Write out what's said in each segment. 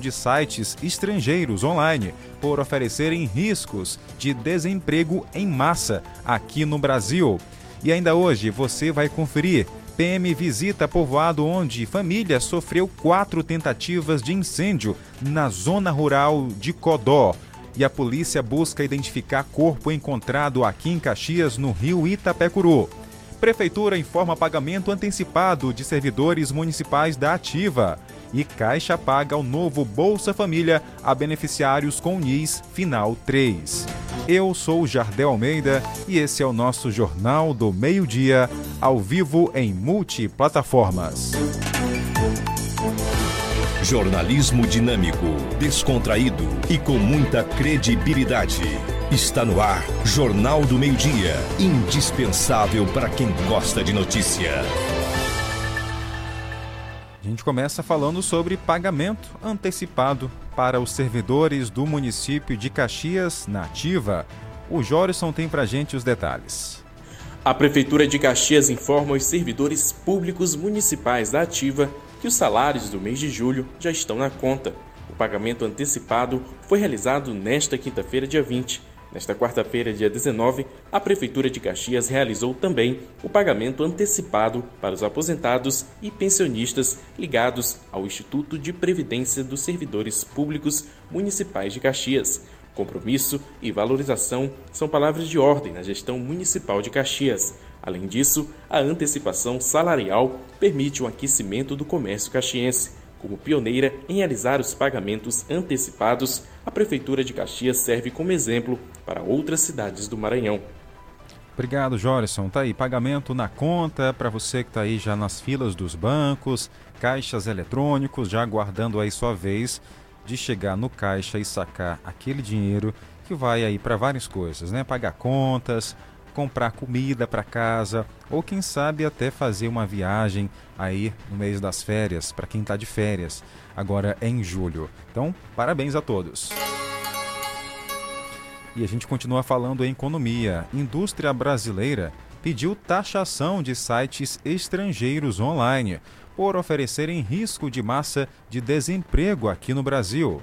de sites estrangeiros online por oferecerem riscos de desemprego em massa aqui no Brasil. E ainda hoje você vai conferir. PM visita povoado onde família sofreu quatro tentativas de incêndio na zona rural de Codó. E a polícia busca identificar corpo encontrado aqui em Caxias, no rio Itapecuru. Prefeitura informa pagamento antecipado de servidores municipais da Ativa. E Caixa paga o novo Bolsa Família a beneficiários com NIS Final 3. Eu sou Jardel Almeida e esse é o nosso Jornal do Meio-Dia, ao vivo em multiplataformas. Jornalismo dinâmico, descontraído e com muita credibilidade. Está no ar Jornal do Meio-Dia, indispensável para quem gosta de notícia. Gente começa falando sobre pagamento antecipado para os servidores do município de Caxias na Ativa. O Jorison tem pra gente os detalhes. A Prefeitura de Caxias informa os servidores públicos municipais da Ativa que os salários do mês de julho já estão na conta. O pagamento antecipado foi realizado nesta quinta-feira, dia 20, Nesta quarta-feira, dia 19, a Prefeitura de Caxias realizou também o pagamento antecipado para os aposentados e pensionistas ligados ao Instituto de Previdência dos Servidores Públicos Municipais de Caxias. Compromisso e valorização são palavras de ordem na gestão municipal de Caxias. Além disso, a antecipação salarial permite o aquecimento do comércio caxiense como pioneira em realizar os pagamentos antecipados, a Prefeitura de Caxias serve como exemplo para outras cidades do Maranhão. Obrigado, Jorison. Tá aí, pagamento na conta para você que está aí já nas filas dos bancos, caixas eletrônicos, já aguardando aí sua vez de chegar no caixa e sacar aquele dinheiro que vai aí para várias coisas, né? Pagar contas, comprar comida para casa ou quem sabe até fazer uma viagem aí no mês das férias, para quem está de férias, agora é em julho. Então, parabéns a todos. E a gente continua falando em economia. Indústria brasileira pediu taxação de sites estrangeiros online por oferecerem risco de massa de desemprego aqui no Brasil.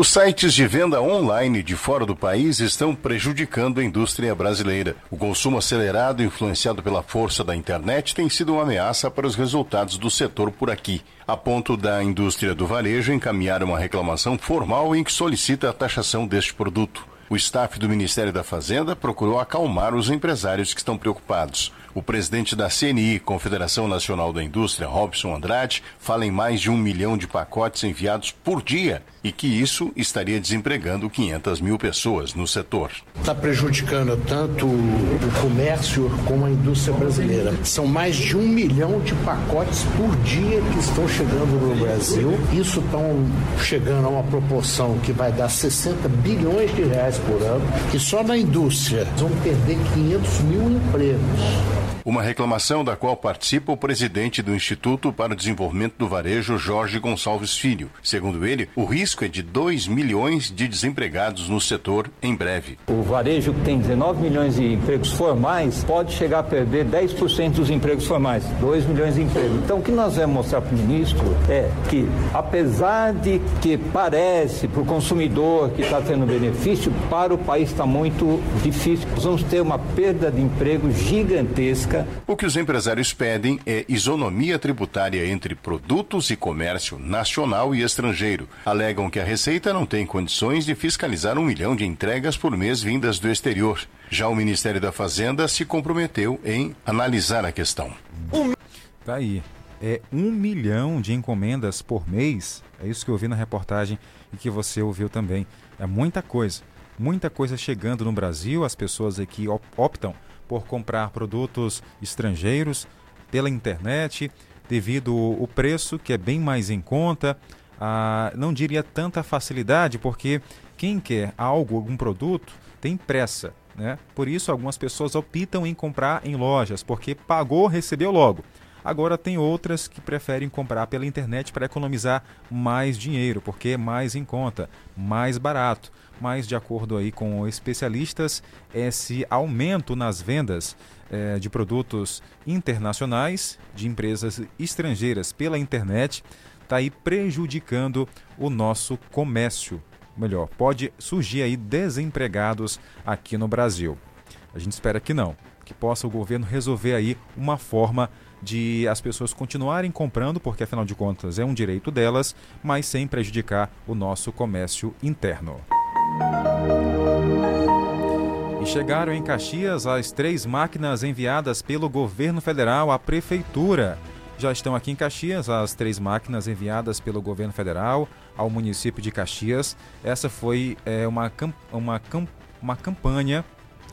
Os sites de venda online de fora do país estão prejudicando a indústria brasileira. O consumo acelerado, influenciado pela força da internet, tem sido uma ameaça para os resultados do setor por aqui, a ponto da indústria do varejo encaminhar uma reclamação formal em que solicita a taxação deste produto. O staff do Ministério da Fazenda procurou acalmar os empresários que estão preocupados. O presidente da CNI, Confederação Nacional da Indústria, Robson Andrade, fala em mais de um milhão de pacotes enviados por dia e que isso estaria desempregando 500 mil pessoas no setor. Está prejudicando tanto o comércio como a indústria brasileira. São mais de um milhão de pacotes por dia que estão chegando no Brasil. Isso estão chegando a uma proporção que vai dar 60 bilhões de reais por ano, que só na indústria vão perder 500 mil empregos. Uma reclamação da qual participa o presidente do Instituto para o Desenvolvimento do Varejo, Jorge Gonçalves Filho. Segundo ele, o risco é de 2 milhões de desempregados no setor em breve. O varejo, que tem 19 milhões de empregos formais, pode chegar a perder 10% dos empregos formais, 2 milhões de empregos. Então, o que nós vamos mostrar para o ministro é que, apesar de que parece para o consumidor que está tendo benefício, para o país está muito difícil. Nós vamos ter uma perda de emprego gigantesca o que os empresários pedem é isonomia tributária entre produtos e comércio nacional e estrangeiro. Alegam que a Receita não tem condições de fiscalizar um milhão de entregas por mês vindas do exterior. Já o Ministério da Fazenda se comprometeu em analisar a questão. Tá aí. É um milhão de encomendas por mês. É isso que eu vi na reportagem e que você ouviu também. É muita coisa. Muita coisa chegando no Brasil. As pessoas aqui optam por comprar produtos estrangeiros pela internet, devido ao preço que é bem mais em conta. Ah, não diria tanta facilidade, porque quem quer algo, algum produto, tem pressa. Né? Por isso, algumas pessoas optam em comprar em lojas, porque pagou, recebeu logo. Agora, tem outras que preferem comprar pela internet para economizar mais dinheiro, porque é mais em conta, mais barato mas de acordo aí com especialistas, esse aumento nas vendas eh, de produtos internacionais de empresas estrangeiras pela internet está aí prejudicando o nosso comércio. Melhor, pode surgir aí desempregados aqui no Brasil. A gente espera que não, que possa o governo resolver aí uma forma de as pessoas continuarem comprando, porque afinal de contas é um direito delas, mas sem prejudicar o nosso comércio interno. E chegaram em Caxias as três máquinas enviadas pelo governo federal à prefeitura. Já estão aqui em Caxias as três máquinas enviadas pelo governo federal ao município de Caxias. Essa foi é, uma, uma, uma campanha,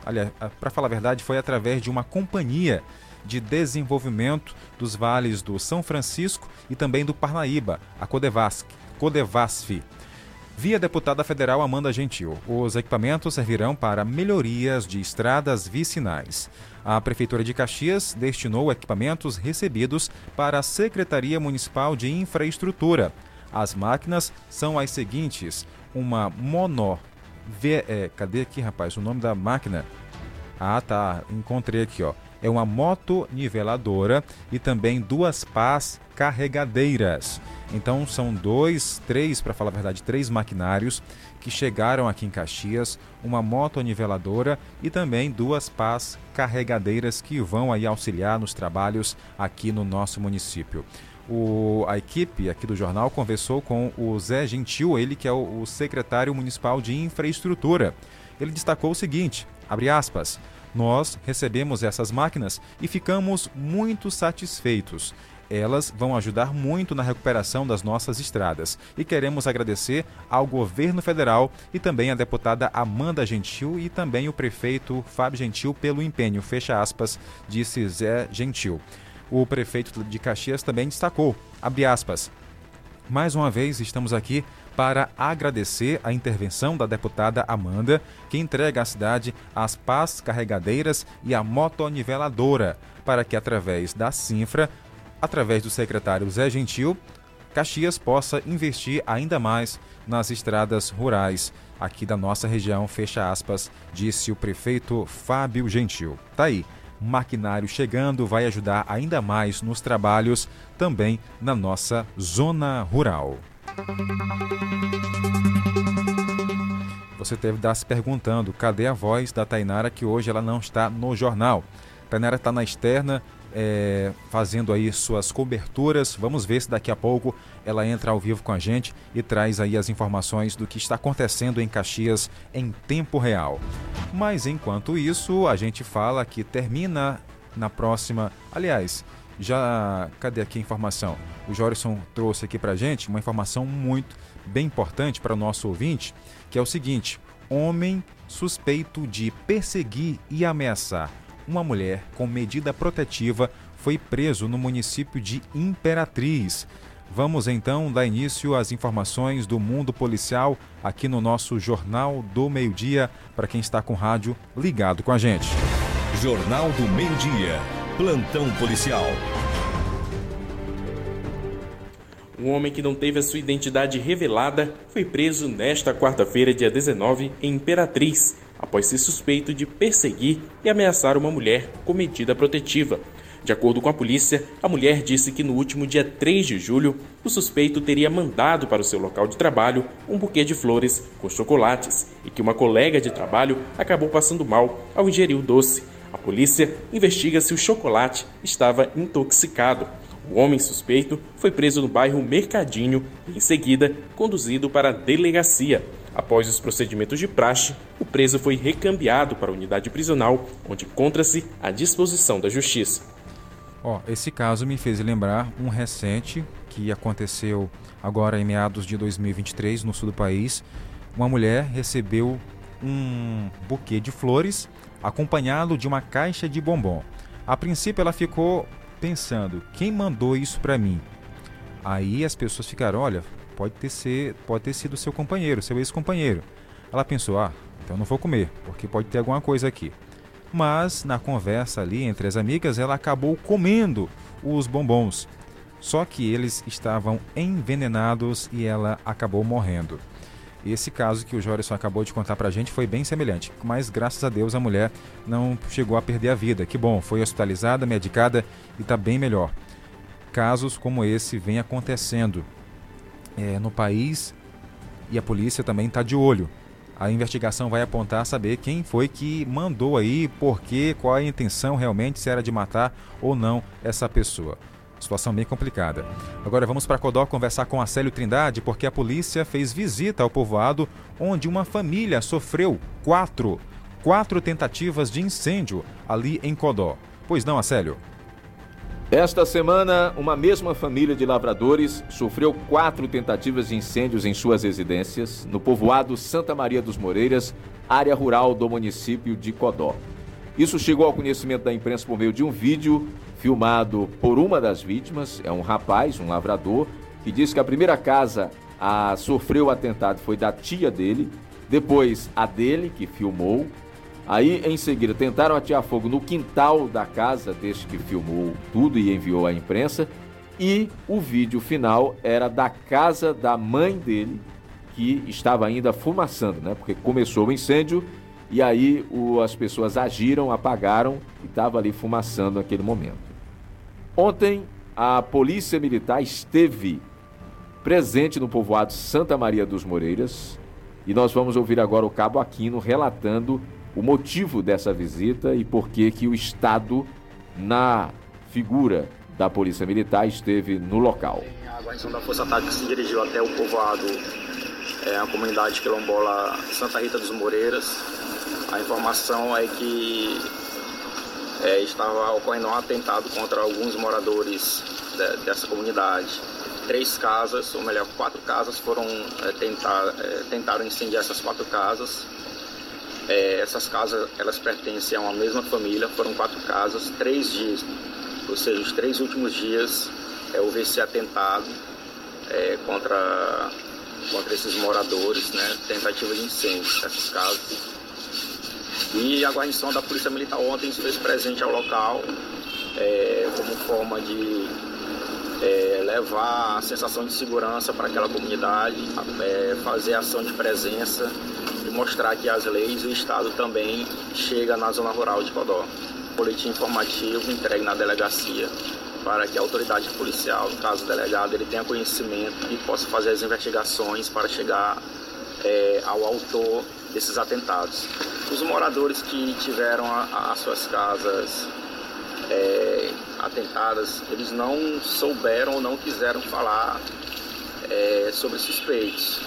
aliás, para falar a verdade, foi através de uma companhia de Desenvolvimento dos Vales do São Francisco e também do Parnaíba, a Codevasf, Codevasf. Via deputada federal Amanda Gentil, os equipamentos servirão para melhorias de estradas vicinais. A Prefeitura de Caxias destinou equipamentos recebidos para a Secretaria Municipal de Infraestrutura. As máquinas são as seguintes: uma mono. V, é, cadê aqui, rapaz, o nome da máquina? Ah, tá, encontrei aqui, ó é uma moto niveladora e também duas pás carregadeiras. Então são dois, três, para falar a verdade, três maquinários que chegaram aqui em Caxias, uma moto niveladora e também duas pás carregadeiras que vão aí auxiliar nos trabalhos aqui no nosso município. O, a equipe aqui do jornal conversou com o Zé Gentil, ele que é o, o secretário municipal de infraestrutura. Ele destacou o seguinte, abre aspas, nós recebemos essas máquinas e ficamos muito satisfeitos. Elas vão ajudar muito na recuperação das nossas estradas e queremos agradecer ao governo federal e também à deputada Amanda Gentil e também o prefeito Fábio Gentil pelo empenho, fecha aspas, disse Zé Gentil. O prefeito de Caxias também destacou, abre aspas, mais uma vez estamos aqui para agradecer a intervenção da deputada Amanda, que entrega à cidade as pás carregadeiras e a motoniveladora, para que através da Sinfra, através do secretário Zé Gentil, Caxias possa investir ainda mais nas estradas rurais aqui da nossa região, fecha aspas, disse o prefeito Fábio Gentil. Tá aí, maquinário chegando vai ajudar ainda mais nos trabalhos também na nossa zona rural. Você deve estar se perguntando, cadê a voz da Tainara que hoje ela não está no jornal? A Tainara está na externa, é, fazendo aí suas coberturas. Vamos ver se daqui a pouco ela entra ao vivo com a gente e traz aí as informações do que está acontecendo em Caxias em tempo real. Mas enquanto isso, a gente fala que termina na próxima. Aliás, já. Cadê aqui a informação? O Jorison trouxe aqui para gente uma informação muito bem importante para o nosso ouvinte, que é o seguinte: homem suspeito de perseguir e ameaçar uma mulher com medida protetiva foi preso no município de Imperatriz. Vamos então dar início às informações do mundo policial aqui no nosso Jornal do Meio-Dia, para quem está com rádio ligado com a gente. Jornal do Meio-Dia Plantão policial. Um homem que não teve a sua identidade revelada foi preso nesta quarta-feira, dia 19, em Imperatriz, após ser suspeito de perseguir e ameaçar uma mulher com medida protetiva. De acordo com a polícia, a mulher disse que no último dia 3 de julho, o suspeito teria mandado para o seu local de trabalho um buquê de flores com chocolates e que uma colega de trabalho acabou passando mal ao ingerir o doce. A polícia investiga se o chocolate estava intoxicado. O homem suspeito foi preso no bairro Mercadinho e, em seguida, conduzido para a delegacia. Após os procedimentos de praxe, o preso foi recambiado para a unidade prisional, onde encontra-se à disposição da justiça. Ó, oh, esse caso me fez lembrar um recente que aconteceu agora em meados de 2023 no sul do país. Uma mulher recebeu um buquê de flores acompanhado de uma caixa de bombom. A princípio ela ficou pensando, quem mandou isso para mim? Aí as pessoas ficaram, olha, pode ter, ser, pode ter sido seu companheiro, seu ex-companheiro. Ela pensou, ah, então não vou comer, porque pode ter alguma coisa aqui. Mas na conversa ali entre as amigas, ela acabou comendo os bombons. Só que eles estavam envenenados e ela acabou morrendo. Esse caso que o Jorison acabou de contar pra gente foi bem semelhante, mas graças a Deus a mulher não chegou a perder a vida. Que bom, foi hospitalizada, medicada e está bem melhor. Casos como esse vêm acontecendo é, no país e a polícia também está de olho. A investigação vai apontar saber quem foi que mandou aí, por quê, qual a intenção realmente, se era de matar ou não essa pessoa. Situação bem complicada. Agora vamos para Codó conversar com a Célio Trindade, porque a polícia fez visita ao povoado onde uma família sofreu quatro, quatro tentativas de incêndio ali em Codó. Pois não, Acélio? Esta semana, uma mesma família de lavradores sofreu quatro tentativas de incêndios em suas residências no povoado Santa Maria dos Moreiras, área rural do município de Codó. Isso chegou ao conhecimento da imprensa por meio de um vídeo filmado por uma das vítimas, é um rapaz, um lavrador, que diz que a primeira casa a sofreu o atentado foi da tia dele, depois a dele, que filmou, Aí, em seguida, tentaram atear fogo no quintal da casa deste que filmou tudo e enviou à imprensa. E o vídeo final era da casa da mãe dele, que estava ainda fumaçando, né? Porque começou o incêndio e aí o, as pessoas agiram, apagaram e estava ali fumaçando naquele momento. Ontem, a Polícia Militar esteve presente no povoado Santa Maria dos Moreiras e nós vamos ouvir agora o Cabo Aquino relatando o motivo dessa visita e por que que o Estado, na figura da Polícia Militar, esteve no local. A guarnição da Força Tática se dirigiu até o povoado, é, a comunidade quilombola Santa Rita dos Moreiras. A informação é que é, estava ocorrendo um atentado contra alguns moradores de, dessa comunidade. Três casas, ou melhor, quatro casas foram é, tentar, é, tentaram incendiar essas quatro casas é, essas casas, elas pertencem a uma mesma família, foram quatro casas, três dias, ou seja, os três últimos dias é, houve esse atentado é, contra, contra esses moradores, né, tentativa de incêndio dessas casas. E a guarnição da Polícia Militar ontem se fez presente ao local é, como forma de é, levar a sensação de segurança para aquela comunidade, é, fazer ação de presença mostrar que as leis e o Estado também chega na zona rural de Codó. Boletim informativo entregue na delegacia para que a autoridade policial, no caso delegado, ele tenha conhecimento e possa fazer as investigações para chegar é, ao autor desses atentados. Os moradores que tiveram as suas casas é, atentadas, eles não souberam ou não quiseram falar é, sobre suspeitos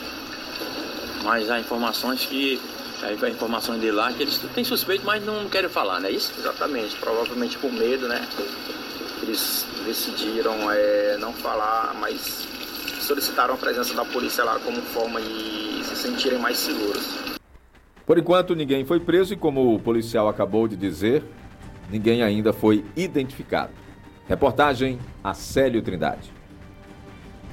mas há informações que há informações de lá que eles têm suspeito, mas não querem falar, não é isso? Exatamente, provavelmente por medo, né? Eles decidiram é, não falar, mas solicitaram a presença da polícia lá como forma de se sentirem mais seguros. Por enquanto, ninguém foi preso e, como o policial acabou de dizer, ninguém ainda foi identificado. Reportagem Acélio Trindade.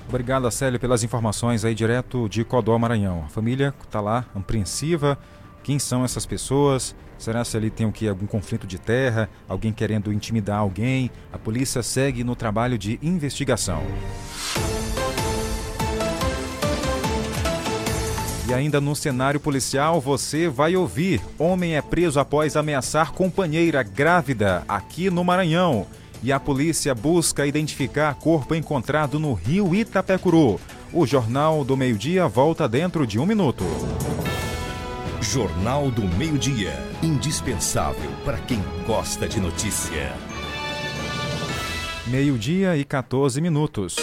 Obrigado, Célio, pelas informações aí direto de Codó, Maranhão. A família está lá, apreensiva. Quem são essas pessoas? Será se ali tem o que? Algum conflito de terra? Alguém querendo intimidar alguém? A polícia segue no trabalho de investigação. E ainda no cenário policial, você vai ouvir: homem é preso após ameaçar companheira grávida aqui no Maranhão e a polícia busca identificar corpo encontrado no rio Itapecuru. O Jornal do Meio-Dia volta dentro de um minuto. Jornal do Meio-Dia. Indispensável para quem gosta de notícia. Meio-dia e 14 minutos.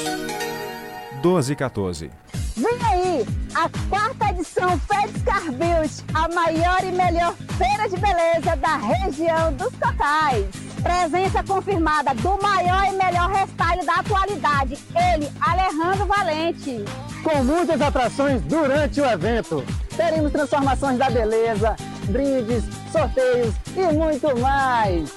12 e 14. Vem aí, a quarta edição Fedscar Beauty, a maior e melhor feira de beleza da região dos Cocais. Presença confirmada do maior e melhor restyle da atualidade, ele, Alejandro Valente. Com muitas atrações durante o evento. Teremos transformações da beleza, brindes, sorteios e muito mais.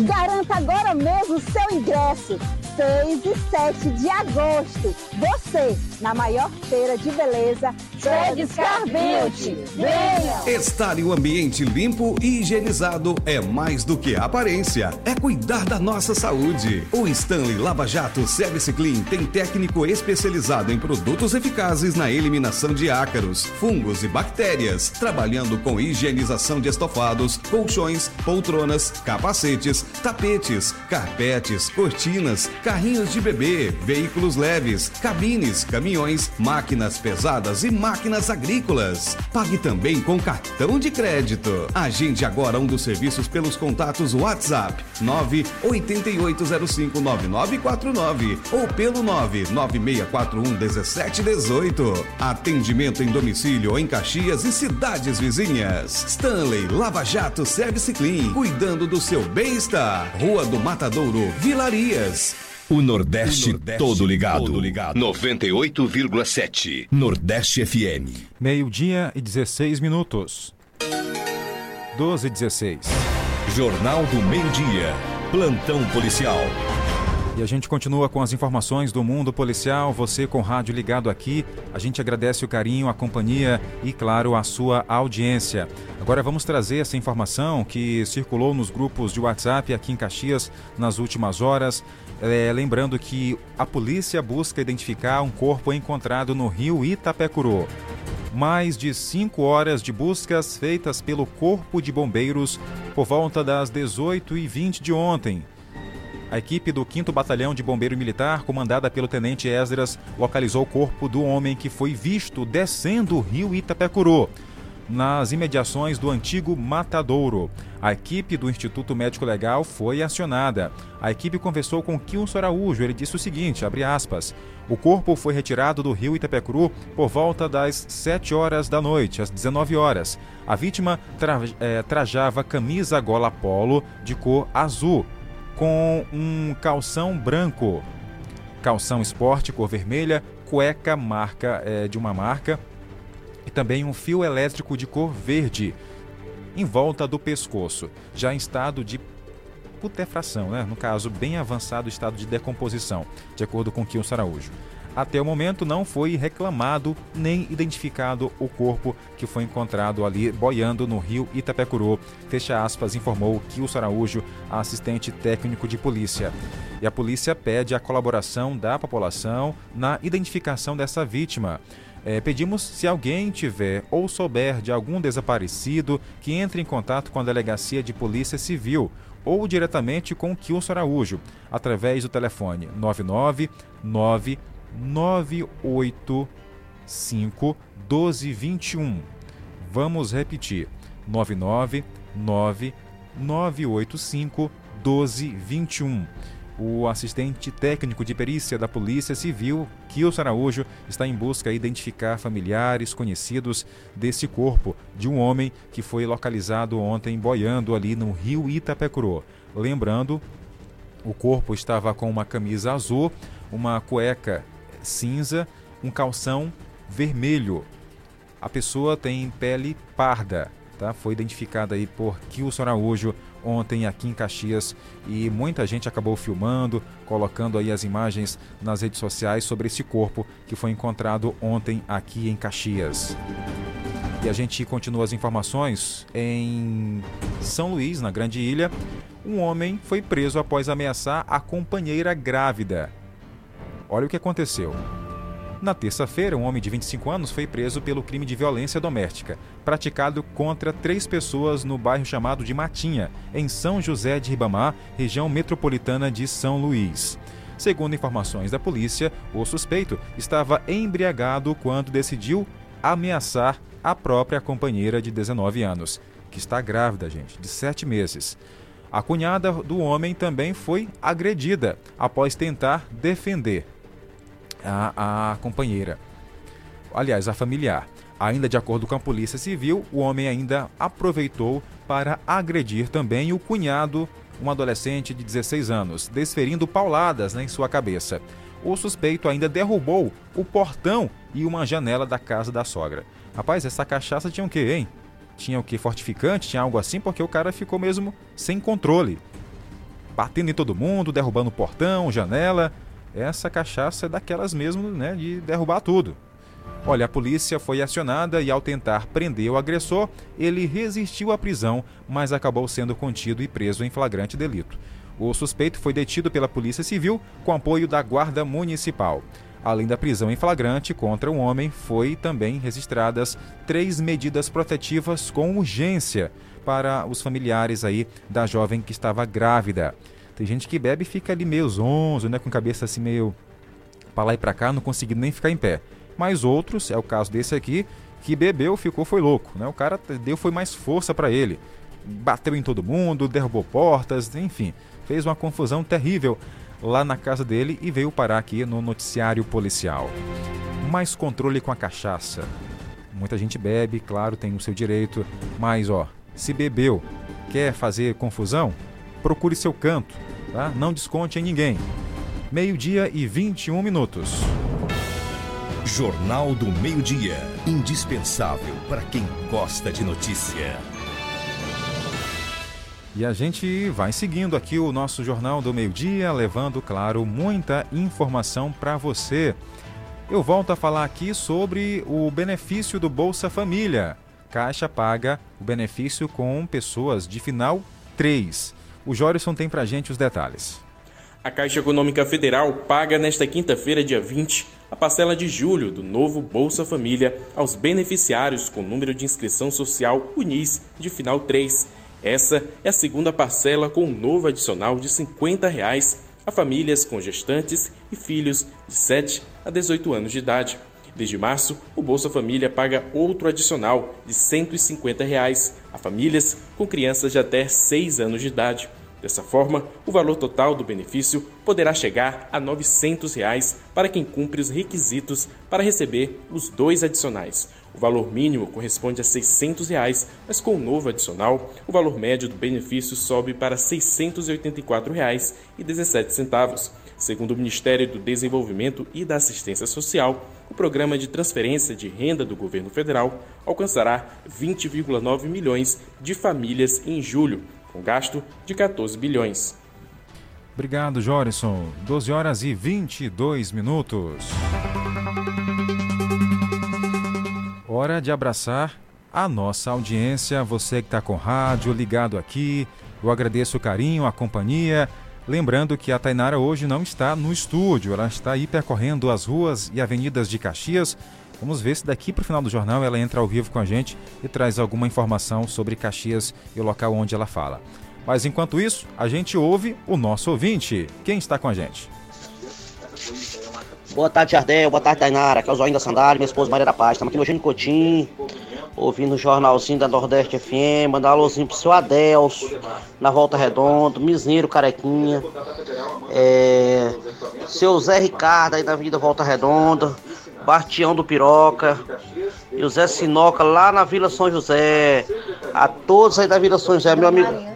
Garanta agora mesmo seu ingresso 6 e 7 de agosto. Você, na maior feira de beleza, Tredscar Beauty. Venha! Estar em um ambiente limpo e higienizado é mais do que aparência, é cuidar da nossa saúde. O Stanley Lava Jato Service Clean tem técnico especializado em produtos eficazes na eliminação de ácaros, fungos e bactérias, trabalhando com higienização de estofados, colchões, poltronas, capacetes, tapetes, carpetes, cortinas, carrinhos de bebê, veículos leves, cabines, caminhões, máquinas pesadas e máquinas agrícolas. Pague também com cartão de crédito. Agende agora um dos serviços pelos contatos WhatsApp 988059949 ou pelo 996411718. Atendimento em domicílio em Caxias e cidades vizinhas. Stanley Lava Jato Service Clean, cuidando do seu bem-estar. Rua do Matadouro, Vilarias. O Nordeste, o Nordeste todo, ligado. todo ligado. 98,7. Nordeste FM. Meio-dia e 16 minutos. 12 e 16. Jornal do Meio-Dia. Plantão policial. E a gente continua com as informações do mundo policial. Você com o rádio ligado aqui, a gente agradece o carinho, a companhia e, claro, a sua audiência. Agora vamos trazer essa informação que circulou nos grupos de WhatsApp aqui em Caxias nas últimas horas. É, lembrando que a polícia busca identificar um corpo encontrado no rio Itapecuru. Mais de cinco horas de buscas feitas pelo Corpo de Bombeiros por volta das 18h20 de ontem a equipe do 5 Batalhão de Bombeiro Militar, comandada pelo Tenente Esdras, localizou o corpo do homem que foi visto descendo o rio Itapecuru, nas imediações do antigo Matadouro. A equipe do Instituto Médico Legal foi acionada. A equipe conversou com Kilson Araújo. Ele disse o seguinte, aspas, o corpo foi retirado do rio Itapecuru por volta das 7 horas da noite, às 19 horas. A vítima tra é, trajava camisa gola polo de cor azul, com um calção branco, calção esporte cor vermelha, cueca marca é, de uma marca e também um fio elétrico de cor verde em volta do pescoço, já em estado de putefração, né? no caso, bem avançado estado de decomposição, de acordo com Kilson Araújo. Até o momento não foi reclamado nem identificado o corpo que foi encontrado ali boiando no rio Itapecuru. Fecha aspas, informou Kilson Araújo, assistente técnico de polícia. E a polícia pede a colaboração da população na identificação dessa vítima. É, pedimos se alguém tiver ou souber de algum desaparecido que entre em contato com a Delegacia de Polícia Civil ou diretamente com o Kilson Araújo, através do telefone 999 985 1221. Vamos repetir: 999 985 1221. O assistente técnico de perícia da Polícia Civil, Kilson Araújo, está em busca de identificar familiares conhecidos desse corpo de um homem que foi localizado ontem boiando ali no rio Itapecuru. Lembrando, o corpo estava com uma camisa azul, uma cueca cinza, um calção vermelho. A pessoa tem pele parda, tá? Foi identificada aí por Kilson Araújo ontem aqui em Caxias e muita gente acabou filmando, colocando aí as imagens nas redes sociais sobre esse corpo que foi encontrado ontem aqui em Caxias. E a gente continua as informações em São Luís, na Grande Ilha. Um homem foi preso após ameaçar a companheira grávida. Olha o que aconteceu. Na terça-feira, um homem de 25 anos foi preso pelo crime de violência doméstica, praticado contra três pessoas no bairro chamado de Matinha, em São José de Ribamar, região metropolitana de São Luís. Segundo informações da polícia, o suspeito estava embriagado quando decidiu ameaçar a própria companheira de 19 anos, que está grávida, gente, de 7 meses. A cunhada do homem também foi agredida após tentar defender a, a companheira. Aliás, a familiar. Ainda de acordo com a Polícia Civil, o homem ainda aproveitou para agredir também o cunhado, um adolescente de 16 anos, desferindo pauladas né, em sua cabeça. O suspeito ainda derrubou o portão e uma janela da casa da sogra. Rapaz, essa cachaça tinha o quê, hein? Tinha o que? Fortificante? Tinha algo assim? Porque o cara ficou mesmo sem controle. Batendo em todo mundo, derrubando portão, janela essa cachaça é daquelas mesmo, né, de derrubar tudo. Olha, a polícia foi acionada e, ao tentar prender o agressor, ele resistiu à prisão, mas acabou sendo contido e preso em flagrante delito. O suspeito foi detido pela Polícia Civil com apoio da Guarda Municipal. Além da prisão em flagrante contra o um homem, foi também registradas três medidas protetivas com urgência para os familiares aí da jovem que estava grávida. Tem gente que bebe e fica ali meio zonzo, né? Com a cabeça assim meio para lá e para cá, não conseguindo nem ficar em pé. Mas outros, é o caso desse aqui, que bebeu, ficou, foi louco, né? O cara deu foi mais força para ele. Bateu em todo mundo, derrubou portas, enfim, fez uma confusão terrível lá na casa dele e veio parar aqui no noticiário policial. Mais controle com a cachaça. Muita gente bebe, claro, tem o seu direito, mas ó, se bebeu, quer fazer confusão, procure seu canto, tá? Não desconte em ninguém. Meio-dia e 21 minutos. Jornal do Meio-Dia. Indispensável para quem gosta de notícia. E a gente vai seguindo aqui o nosso Jornal do Meio-Dia, levando, claro, muita informação para você. Eu volto a falar aqui sobre o benefício do Bolsa Família. Caixa paga o benefício com pessoas de final 3. O Jorison tem para gente os detalhes. A Caixa Econômica Federal paga nesta quinta-feira, dia 20, a parcela de julho do novo Bolsa Família aos beneficiários com número de inscrição social UNIS de final 3. Essa é a segunda parcela com um novo adicional de 50 reais a famílias com gestantes e filhos de 7 a 18 anos de idade. Desde março, o Bolsa Família paga outro adicional de 150 reais a famílias com crianças de até 6 anos de idade. Dessa forma, o valor total do benefício poderá chegar a 900 reais para quem cumpre os requisitos para receber os dois adicionais. O valor mínimo corresponde a 600 reais, mas com o novo adicional, o valor médio do benefício sobe para R$ 684,17. Segundo o Ministério do Desenvolvimento e da Assistência Social, o programa de transferência de renda do governo federal alcançará 20,9 milhões de famílias em julho, com gasto de 14 bilhões. Obrigado, Jorison. 12 horas e 22 minutos. Hora de abraçar a nossa audiência, você que está com rádio ligado aqui. Eu agradeço o carinho, a companhia. Lembrando que a Tainara hoje não está no estúdio, ela está aí percorrendo as ruas e avenidas de Caxias. Vamos ver se daqui para o final do jornal ela entra ao vivo com a gente e traz alguma informação sobre Caxias e o local onde ela fala. Mas enquanto isso, a gente ouve o nosso ouvinte. Quem está com a gente? Boa tarde, Jardel. Boa tarde, Tainara. Aqui é o Zóio da Sandália, minha esposa Maria da Paz. Estamos aqui no Gênio Cotim, ouvindo o jornalzinho da Nordeste FM. Mandar um alôzinho pro seu Adelso, na Volta Redonda, Miseiro Carequinha. É, seu Zé Ricardo aí da Avenida Volta Redonda. Bastião do Piroca e o Zé Sinoca lá na Vila São José. A todos aí da Vila São José, meu amigo.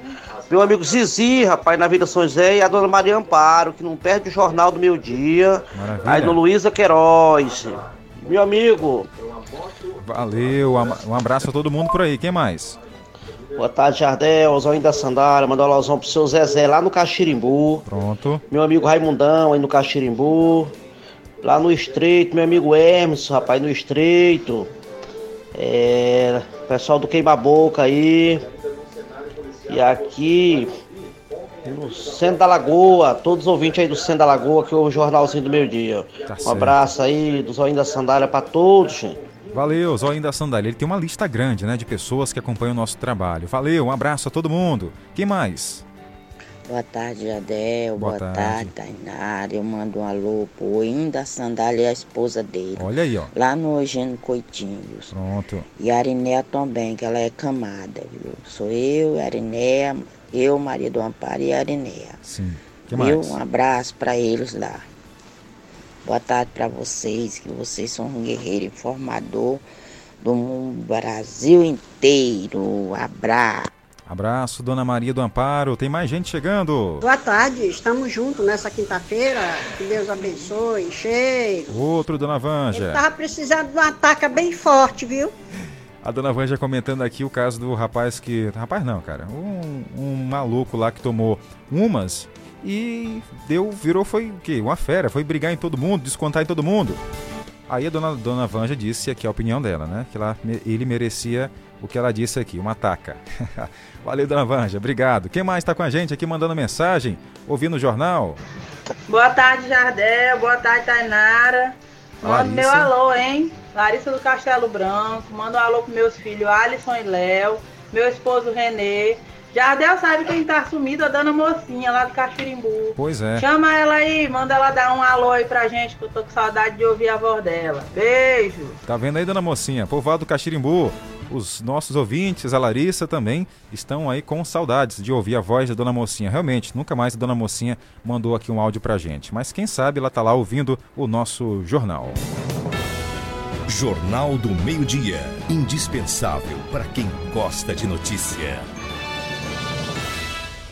Meu amigo Zizi, rapaz, na Vila São José, e a dona Maria Amparo, que não perde o jornal do meu dia. Maravilha. Aí no Luísa Queiroz. Meu amigo. Valeu, um abraço a todo mundo por aí. Quem mais? Boa tarde, Jardel, Zóio da Sandália, mandar um alusão pro seu Zezé lá no Caxirimbu. Pronto. Meu amigo Raimundão aí no Caxirimbu. Lá no Estreito, meu amigo Hermes, rapaz, no Estreito. É, pessoal do Queima Boca aí. E aqui no centro da Lagoa, todos os ouvintes aí do centro da Lagoa, que é o jornalzinho do meio dia. Tá um certo. abraço aí do Zóio da Sandália para todos, gente. Valeu, Zóio da Sandália. Ele tem uma lista grande, né, de pessoas que acompanham o nosso trabalho. Valeu, um abraço a todo mundo. Quem mais? Boa tarde, Adel. Boa, Boa tarde, Tainara. Eu mando um alô pro da Sandália e a esposa dele. Olha aí, ó. Lá no Eugênio Coitinhos. Pronto. E a Arinéia também, que ela é camada, viu? Sou eu, a Arinéia, eu, Maria do Amparo e a Arinéia. Sim. Que mais? Um abraço para eles lá. Boa tarde para vocês, que vocês são um guerreiro informador do Brasil inteiro. Abraço. Abraço, Dona Maria do Amparo. Tem mais gente chegando. Boa tarde, estamos juntos nessa quinta-feira. Que Deus abençoe. Cheio. Outro, Dona Vanja. Ele tava precisando de uma ataca bem forte, viu? A Dona Vanja comentando aqui o caso do rapaz que. Rapaz, não, cara. Um, um maluco lá que tomou umas e deu, virou, foi o quê? Uma fera. Foi brigar em todo mundo, descontar em todo mundo. Aí a dona, dona Vanja disse aqui a opinião dela, né? Que ela, ele merecia o que ela disse aqui, uma taca. Valeu, dona Vanja, obrigado. Quem mais está com a gente aqui mandando mensagem, ouvindo o jornal? Boa tarde, Jardel. Boa tarde, Tainara. Manda meu alô, hein? Larissa do Castelo Branco. Manda um alô para meus filhos Alisson e Léo, meu esposo Renê, Jardel sabe quem tá sumido, a dona mocinha lá do Caxirimbu. Pois é. Chama ela aí, manda ela dar um alô aí pra gente, que eu tô com saudade de ouvir a voz dela. Beijo. Tá vendo aí, dona mocinha? Povoado do Caxirimbu. Os nossos ouvintes, a Larissa também, estão aí com saudades de ouvir a voz da Dona Mocinha. Realmente, nunca mais a Dona Mocinha mandou aqui um áudio pra gente. Mas quem sabe ela tá lá ouvindo o nosso jornal. Jornal do Meio-Dia. Indispensável para quem gosta de notícia.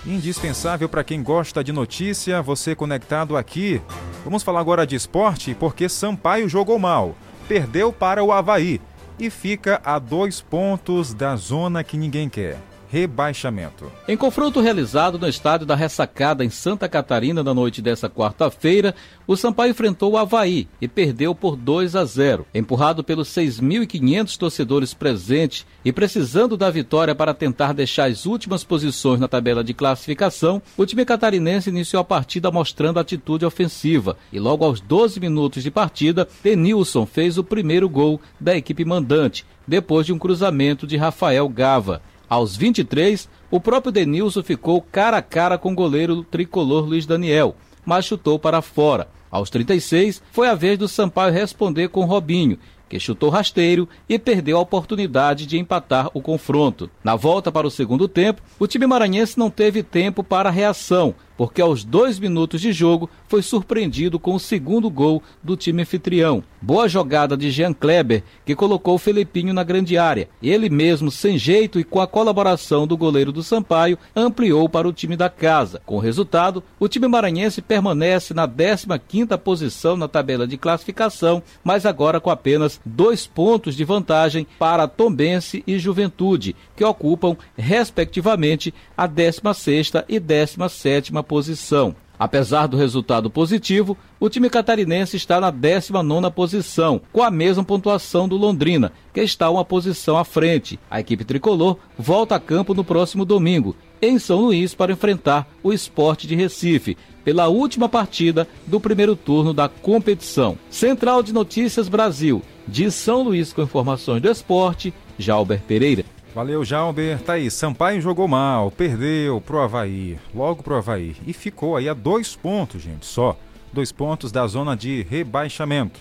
Indispensável para quem gosta de notícia, você conectado aqui. Vamos falar agora de esporte, porque Sampaio jogou mal. Perdeu para o Havaí e fica a dois pontos da zona que ninguém quer rebaixamento. Em confronto realizado no estádio da Ressacada em Santa Catarina na noite dessa quarta-feira, o Sampaio enfrentou o Havaí e perdeu por 2 a 0. Empurrado pelos 6.500 torcedores presentes e precisando da vitória para tentar deixar as últimas posições na tabela de classificação, o time catarinense iniciou a partida mostrando atitude ofensiva e logo aos 12 minutos de partida, Denilson fez o primeiro gol da equipe mandante, depois de um cruzamento de Rafael Gava. Aos 23, o próprio Denilson ficou cara a cara com o goleiro tricolor Luiz Daniel, mas chutou para fora. Aos 36, foi a vez do Sampaio responder com Robinho, que chutou rasteiro e perdeu a oportunidade de empatar o confronto. Na volta para o segundo tempo, o time maranhense não teve tempo para reação porque aos dois minutos de jogo foi surpreendido com o segundo gol do time anfitrião. Boa jogada de Jean Kleber, que colocou o Felipinho na grande área. Ele mesmo, sem jeito e com a colaboração do goleiro do Sampaio, ampliou para o time da casa. Com o resultado, o time maranhense permanece na 15ª posição na tabela de classificação, mas agora com apenas dois pontos de vantagem para Tombense e Juventude, que ocupam, respectivamente, a 16ª e 17ª posição. Apesar do resultado positivo, o time catarinense está na 19ª posição, com a mesma pontuação do Londrina, que está uma posição à frente. A equipe tricolor volta a campo no próximo domingo, em São Luís, para enfrentar o Esporte de Recife, pela última partida do primeiro turno da competição. Central de Notícias Brasil, de São Luís com informações do esporte, Jalber Pereira. Valeu, Jalber. Tá aí, Sampaio jogou mal, perdeu pro Havaí, logo pro Havaí. E ficou aí a dois pontos, gente, só. Dois pontos da zona de rebaixamento.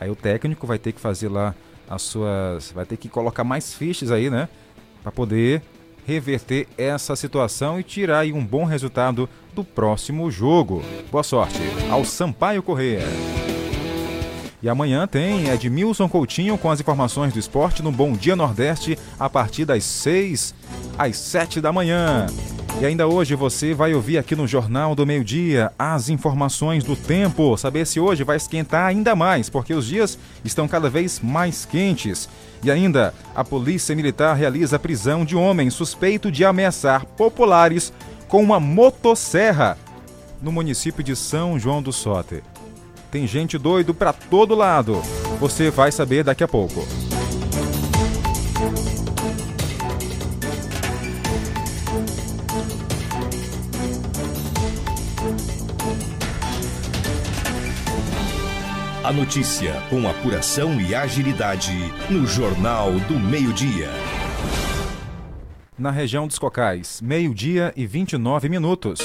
Aí o técnico vai ter que fazer lá as suas. Vai ter que colocar mais fichas aí, né? Para poder reverter essa situação e tirar aí um bom resultado do próximo jogo. Boa sorte ao Sampaio Correia. E amanhã tem Edmilson Coutinho com as informações do esporte no Bom Dia Nordeste a partir das 6 às 7 da manhã. E ainda hoje você vai ouvir aqui no Jornal do Meio Dia as informações do tempo, saber se hoje vai esquentar ainda mais, porque os dias estão cada vez mais quentes. E ainda, a Polícia Militar realiza a prisão de homem suspeito de ameaçar populares com uma motosserra no município de São João do Soter. Tem gente doido para todo lado. Você vai saber daqui a pouco. A notícia com apuração e agilidade no Jornal do Meio-Dia. Na região dos Cocais, meio-dia e 29 minutos.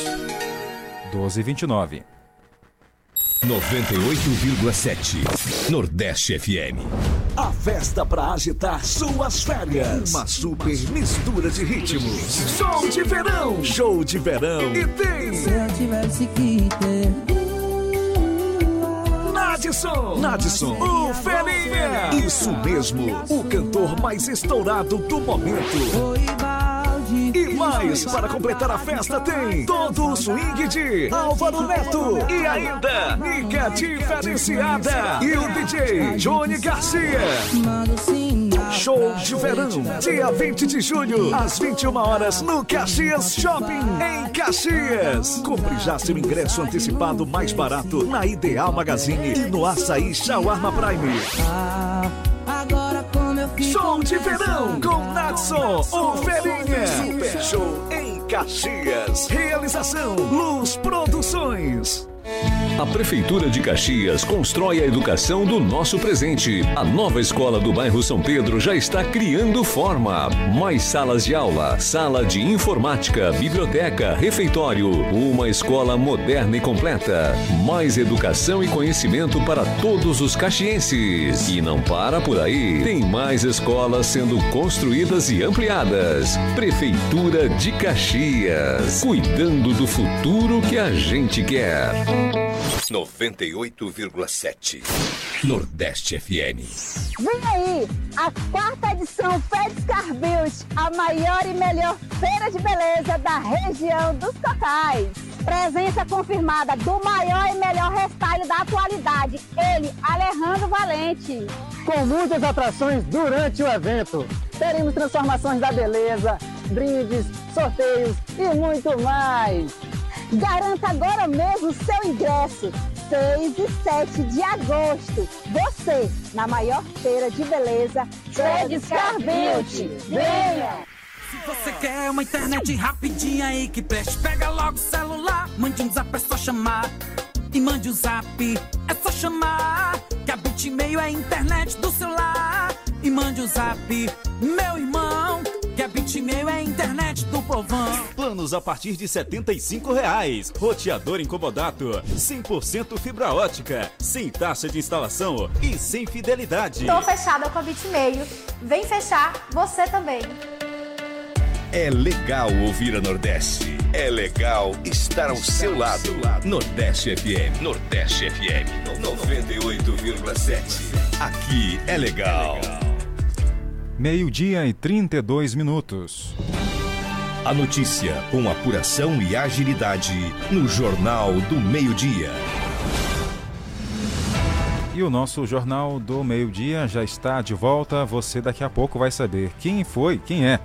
12 e 29. 98,7 Nordeste FM. A festa para agitar suas férias. Uma super mistura de ritmos. Show de verão. Show de verão. E tem. Se eu tivesse que Nadson, Nadson, o Ferinha. Isso mesmo, o cantor mais estourado do momento. E mais, para completar a festa tem todo o swing de Álvaro Neto e ainda Nica Diferenciada e o DJ Johnny Garcia. Show de verão, dia 20 de julho, às 21 horas, no Caxias Shopping, em Caxias. Compre já seu ingresso antecipado mais barato na Ideal Magazine e no Açaí Shawarma Prime. Show de verão com Natson, o Ferinha. Super show em Caxias. Realização Luz Produções. A Prefeitura de Caxias constrói a educação do nosso presente. A nova escola do bairro São Pedro já está criando forma. Mais salas de aula, sala de informática, biblioteca, refeitório. Uma escola moderna e completa. Mais educação e conhecimento para todos os caxienses. E não para por aí. Tem mais escolas sendo construídas e ampliadas. Prefeitura de Caxias. Cuidando do futuro que a gente quer. 98,7 Nordeste FM. Vem aí, a quarta edição Feds Carbilt, a maior e melhor feira de beleza da região dos Cocais. Presença confirmada do maior e melhor restyle da atualidade, ele, Alejandro Valente. Com muitas atrações durante o evento. Teremos transformações da beleza, brindes, sorteios e muito mais. Garanta agora mesmo seu ingresso. 6 e 7 de agosto. Você, na maior feira de beleza, Fred Beauty. Venha! Se você quer uma internet rapidinha aí que preste, pega logo o celular. Mande um zap, é só chamar. E mande o um zap, é só chamar. Que a Bitmail é a internet do celular. E mande o um zap, meu irmão. Internet do povão. Planos a partir de 75 reais. Roteador incomodato. 100% fibra ótica. Sem taxa de instalação e sem fidelidade. Tô fechada com a Bitmail. Vem fechar você também. É legal ouvir a Nordeste. É legal estar ao seu lado. Nordeste FM. Nordeste FM. 98,7. Aqui é legal. Meio-dia e 32 minutos. A notícia com apuração e agilidade no Jornal do Meio-Dia. E o nosso Jornal do Meio-Dia já está de volta. Você daqui a pouco vai saber quem foi, quem é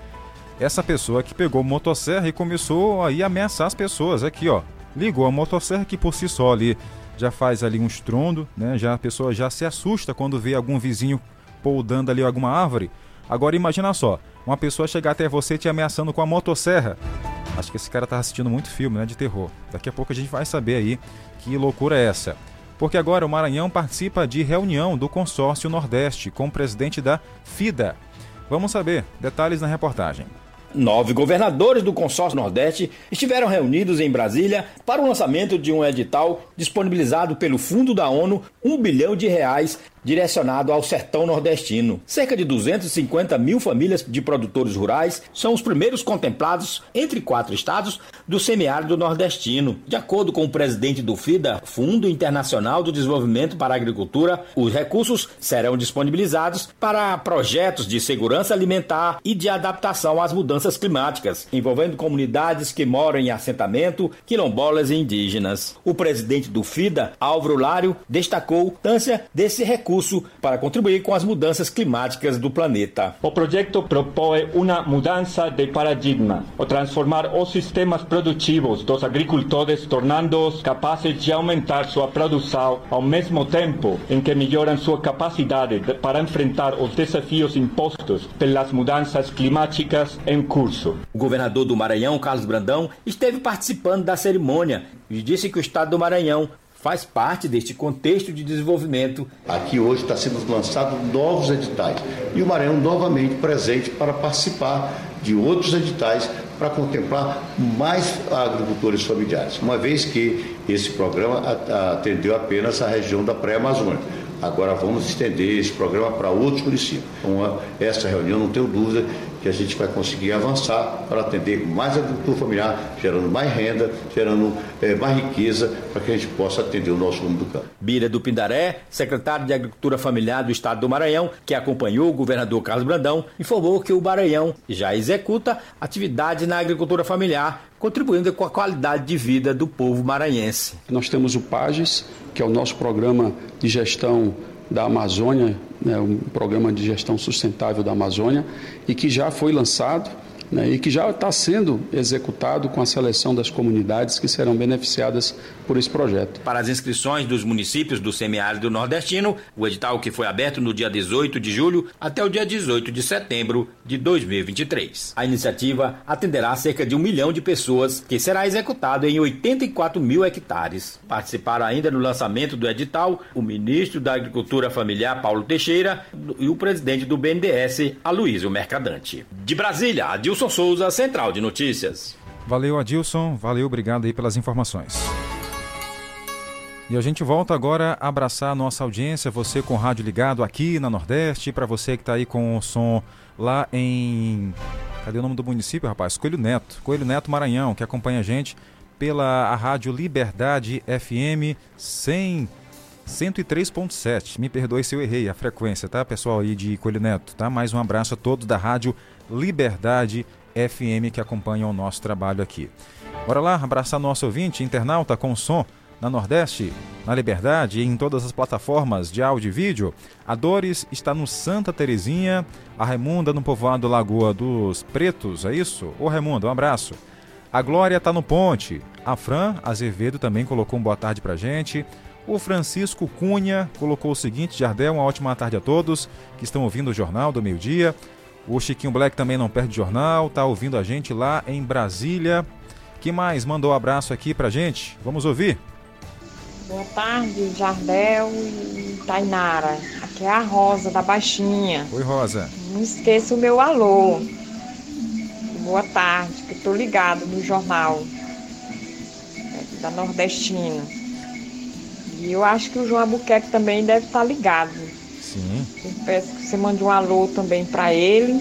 essa pessoa que pegou motosserra e começou aí a ameaçar as pessoas. Aqui, ó. Ligou a motosserra que por si só ali já faz ali um estrondo, né? Já a pessoa já se assusta quando vê algum vizinho poudando ali alguma árvore. Agora imagina só, uma pessoa chegar até você te ameaçando com a motosserra. Acho que esse cara tá assistindo muito filme, né, de terror. Daqui a pouco a gente vai saber aí que loucura é essa. Porque agora o Maranhão participa de reunião do consórcio Nordeste com o presidente da FIDA. Vamos saber detalhes na reportagem. Nove governadores do consórcio Nordeste estiveram reunidos em Brasília para o lançamento de um edital disponibilizado pelo Fundo da ONU, um bilhão de reais direcionado ao sertão nordestino. Cerca de 250 mil famílias de produtores rurais são os primeiros contemplados entre quatro estados do semiárido nordestino. De acordo com o presidente do FIDA, Fundo Internacional do Desenvolvimento para a Agricultura, os recursos serão disponibilizados para projetos de segurança alimentar e de adaptação às mudanças climáticas, envolvendo comunidades que moram em assentamento, quilombolas e indígenas. O presidente do FIDA, Álvaro Lário, destacou a importância desse recurso recurso para contribuir com as mudanças climáticas do planeta. O projeto propõe uma mudança de paradigma, o transformar os sistemas produtivos dos agricultores, tornando-os capazes de aumentar sua produção ao mesmo tempo em que melhoram sua capacidade de, para enfrentar os desafios impostos pelas mudanças climáticas em curso. O governador do Maranhão, Carlos Brandão, esteve participando da cerimônia e disse que o estado do Maranhão faz parte deste contexto de desenvolvimento. Aqui hoje está sendo lançado novos editais e o Maranhão novamente presente para participar de outros editais para contemplar mais agricultores familiares, uma vez que esse programa atendeu apenas a região da pré-amazônica. Agora vamos estender esse programa para outros municípios. Então, essa reunião, não tenho dúvida que a gente vai conseguir avançar para atender mais agricultura familiar, gerando mais renda, gerando é, mais riqueza, para que a gente possa atender o nosso mundo do campo. Bira do Pindaré, secretário de Agricultura Familiar do Estado do Maranhão, que acompanhou o governador Carlos Brandão, informou que o Maranhão já executa atividade na agricultura familiar, contribuindo com a qualidade de vida do povo maranhense. Nós temos o PAGES, que é o nosso programa de gestão da Amazônia, né, um programa de gestão sustentável da Amazônia, e que já foi lançado né, e que já está sendo executado com a seleção das comunidades que serão beneficiadas por esse projeto. Para as inscrições dos municípios do semiárido nordestino, o edital que foi aberto no dia 18 de julho até o dia 18 de setembro de 2023. A iniciativa atenderá cerca de um milhão de pessoas, que será executado em 84 mil hectares. Participaram ainda no lançamento do edital o ministro da Agricultura Familiar, Paulo Teixeira, e o presidente do BNDES, Aloysio Mercadante. De Brasília, Adilson Souza, Central de Notícias. Valeu, Adilson. Valeu, obrigado aí pelas informações. E a gente volta agora a abraçar a nossa audiência, você com o rádio ligado aqui na Nordeste, para você que está aí com o som lá em. Cadê o nome do município, rapaz? Coelho Neto. Coelho Neto Maranhão, que acompanha a gente pela a Rádio Liberdade FM 100. 103.7. Me perdoe se eu errei a frequência, tá, pessoal aí de Coelho Neto, tá? Mais um abraço a todos da Rádio Liberdade FM que acompanham o nosso trabalho aqui. Bora lá abraçar nosso ouvinte, internauta com som na Nordeste, na Liberdade e em todas as plataformas de áudio e vídeo. A Dores está no Santa Terezinha, a Raimunda no povoado Lagoa dos Pretos, é isso? Ô Raimunda, um abraço. A Glória está no Ponte. A Fran Azevedo também colocou um boa tarde pra gente. O Francisco Cunha colocou o seguinte: Jardel, uma ótima tarde a todos que estão ouvindo o Jornal do Meio Dia. O Chiquinho Black também não perde jornal, tá ouvindo a gente lá em Brasília. Que mais mandou um abraço aqui pra gente? Vamos ouvir. Boa tarde, Jardel e Tainara. Aqui é a Rosa da Baixinha. Oi, Rosa. Não esqueça o meu alô. Boa tarde, que tô ligado no jornal da Nordestina. E eu acho que o João Albuquerque também deve estar ligado. Sim. Eu peço que você mande um alô também para ele.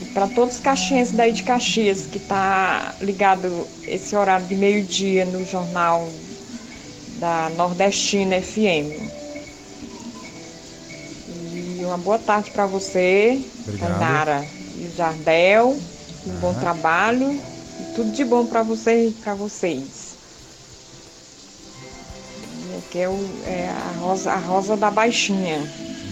E para todos os caxienses daí de Caxias, que tá ligado esse horário de meio-dia no jornal da Nordestina FM. E uma boa tarde para você. Tainara e Jardel. Um bom Ah. trabalho e tudo de bom para você e para vocês. E aqui é, o- é a, Rosa, a Rosa da Baixinha.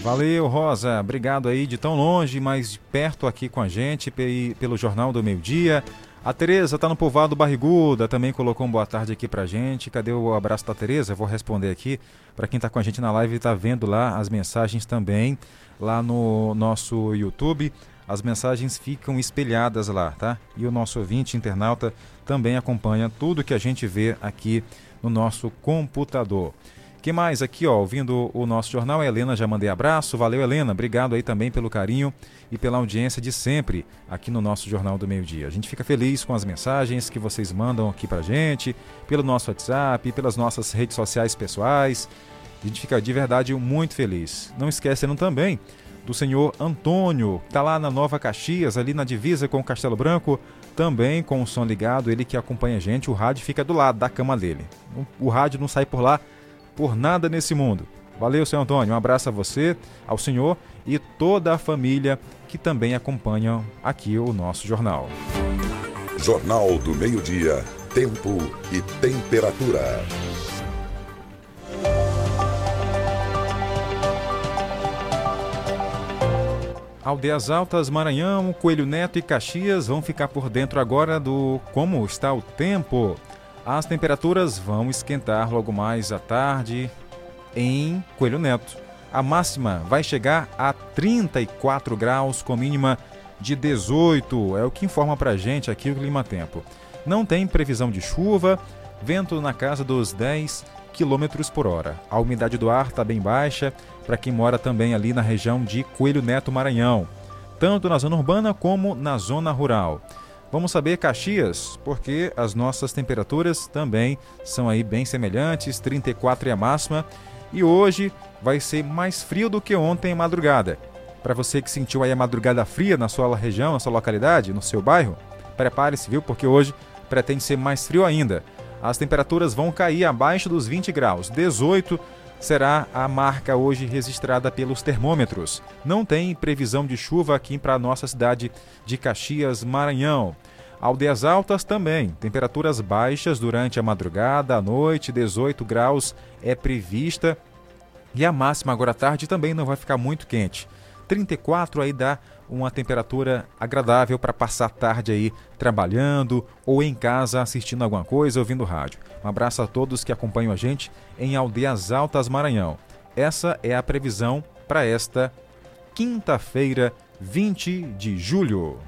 Valeu, Rosa. Obrigado aí de tão longe, mas de perto aqui com a gente pe- pelo Jornal do Meio Dia. A Tereza tá no povoado Barriguda, também colocou um boa tarde aqui pra gente. Cadê o abraço da Tereza? Vou responder aqui para quem tá com a gente na live e tá vendo lá as mensagens também lá no nosso YouTube. As mensagens ficam espelhadas lá, tá? E o nosso ouvinte internauta também acompanha tudo que a gente vê aqui no nosso computador. Que mais aqui, ó, ouvindo o nosso jornal, Helena já mandei abraço. Valeu, Helena. Obrigado aí também pelo carinho e pela audiência de sempre aqui no nosso Jornal do Meio Dia. A gente fica feliz com as mensagens que vocês mandam aqui pra gente, pelo nosso WhatsApp, pelas nossas redes sociais pessoais. A gente fica de verdade muito feliz. Não esquecendo também do senhor Antônio, que está lá na Nova Caxias, ali na divisa com o Castelo Branco, também com o som ligado, ele que acompanha a gente, o rádio fica do lado da cama dele. O rádio não sai por lá por nada nesse mundo. Valeu, senhor Antônio, um abraço a você, ao senhor e toda a família que também acompanham aqui o nosso jornal. Jornal do Meio-Dia, Tempo e Temperatura. Aldeias Altas, Maranhão, Coelho Neto e Caxias vão ficar por dentro agora do como está o tempo. As temperaturas vão esquentar logo mais à tarde em Coelho Neto. A máxima vai chegar a 34 graus, com mínima de 18. É o que informa pra gente aqui o Clima Tempo. Não tem previsão de chuva, vento na casa dos 10 km por hora. A umidade do ar está bem baixa para quem mora também ali na região de Coelho Neto, Maranhão, tanto na zona urbana como na zona rural. Vamos saber Caxias, porque as nossas temperaturas também são aí bem semelhantes, 34 é a máxima, e hoje vai ser mais frio do que ontem em madrugada. Para você que sentiu aí a madrugada fria na sua região, na sua localidade, no seu bairro, prepare-se, viu? Porque hoje pretende ser mais frio ainda. As temperaturas vão cair abaixo dos 20 graus. 18 será a marca hoje registrada pelos termômetros. Não tem previsão de chuva aqui para a nossa cidade de Caxias, Maranhão. Aldeias altas também, temperaturas baixas durante a madrugada, à noite, 18 graus é prevista. E a máxima agora à tarde também não vai ficar muito quente. 34 aí dá uma temperatura agradável para passar tarde aí trabalhando ou em casa assistindo alguma coisa, ouvindo rádio. Um abraço a todos que acompanham a gente em Aldeias Altas, Maranhão. Essa é a previsão para esta quinta-feira, 20 de julho.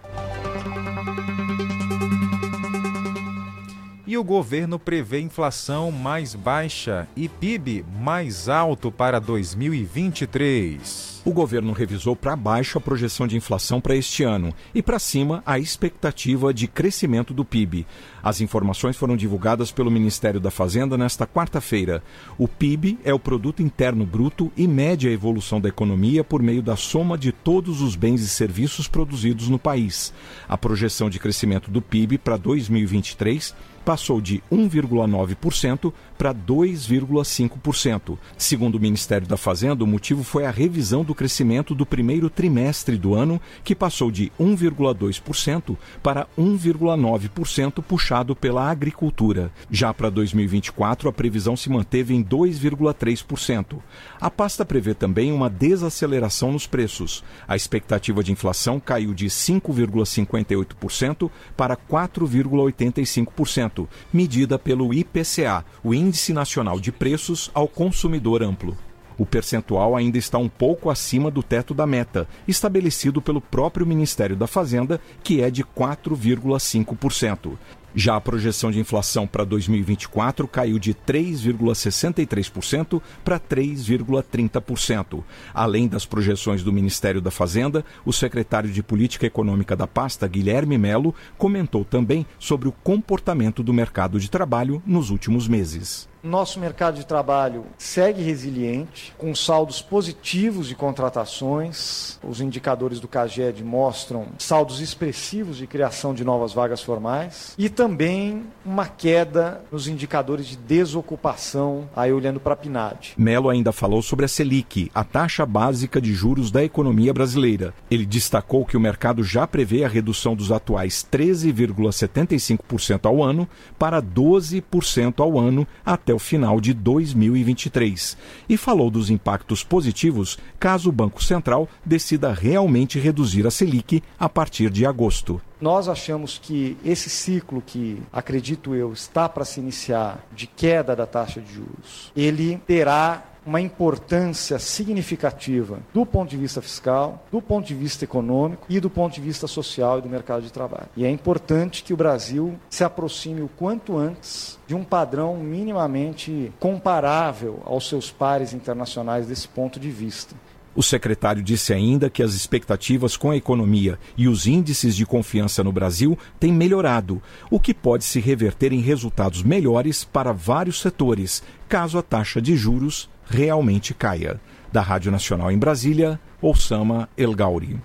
E o governo prevê inflação mais baixa e PIB mais alto para 2023. O governo revisou para baixo a projeção de inflação para este ano e para cima a expectativa de crescimento do PIB. As informações foram divulgadas pelo Ministério da Fazenda nesta quarta-feira. O PIB é o produto interno bruto e mede a evolução da economia por meio da soma de todos os bens e serviços produzidos no país. A projeção de crescimento do PIB para 2023 passou de 1,9% para 2,5%. Segundo o Ministério da Fazenda, o motivo foi a revisão do crescimento do primeiro trimestre do ano, que passou de 1,2% para 1,9%, puxado pela agricultura. Já para 2024, a previsão se manteve em 2,3%. A pasta prevê também uma desaceleração nos preços. A expectativa de inflação caiu de 5,58% para 4,85%, medida pelo IPCA, o Índice Nacional de Preços ao Consumidor Amplo. O percentual ainda está um pouco acima do teto da meta, estabelecido pelo próprio Ministério da Fazenda, que é de 4,5%. Já a projeção de inflação para 2024 caiu de 3,63% para 3,30%. Além das projeções do Ministério da Fazenda, o secretário de Política Econômica da pasta, Guilherme Melo, comentou também sobre o comportamento do mercado de trabalho nos últimos meses. Nosso mercado de trabalho segue resiliente, com saldos positivos de contratações. Os indicadores do CAGED mostram saldos expressivos de criação de novas vagas formais e também uma queda nos indicadores de desocupação, aí olhando para a PNAD. Melo ainda falou sobre a Selic, a taxa básica de juros da economia brasileira. Ele destacou que o mercado já prevê a redução dos atuais 13,75% ao ano para 12% ao ano até até o final de 2023 e falou dos impactos positivos caso o Banco Central decida realmente reduzir a Selic a partir de agosto. Nós achamos que esse ciclo que, acredito eu, está para se iniciar de queda da taxa de juros, ele terá uma importância significativa do ponto de vista fiscal, do ponto de vista econômico e do ponto de vista social e do mercado de trabalho. E é importante que o Brasil se aproxime o quanto antes de um padrão minimamente comparável aos seus pares internacionais desse ponto de vista. O secretário disse ainda que as expectativas com a economia e os índices de confiança no Brasil têm melhorado, o que pode se reverter em resultados melhores para vários setores, caso a taxa de juros realmente caia. Da Rádio Nacional em Brasília, Osama El Gauri.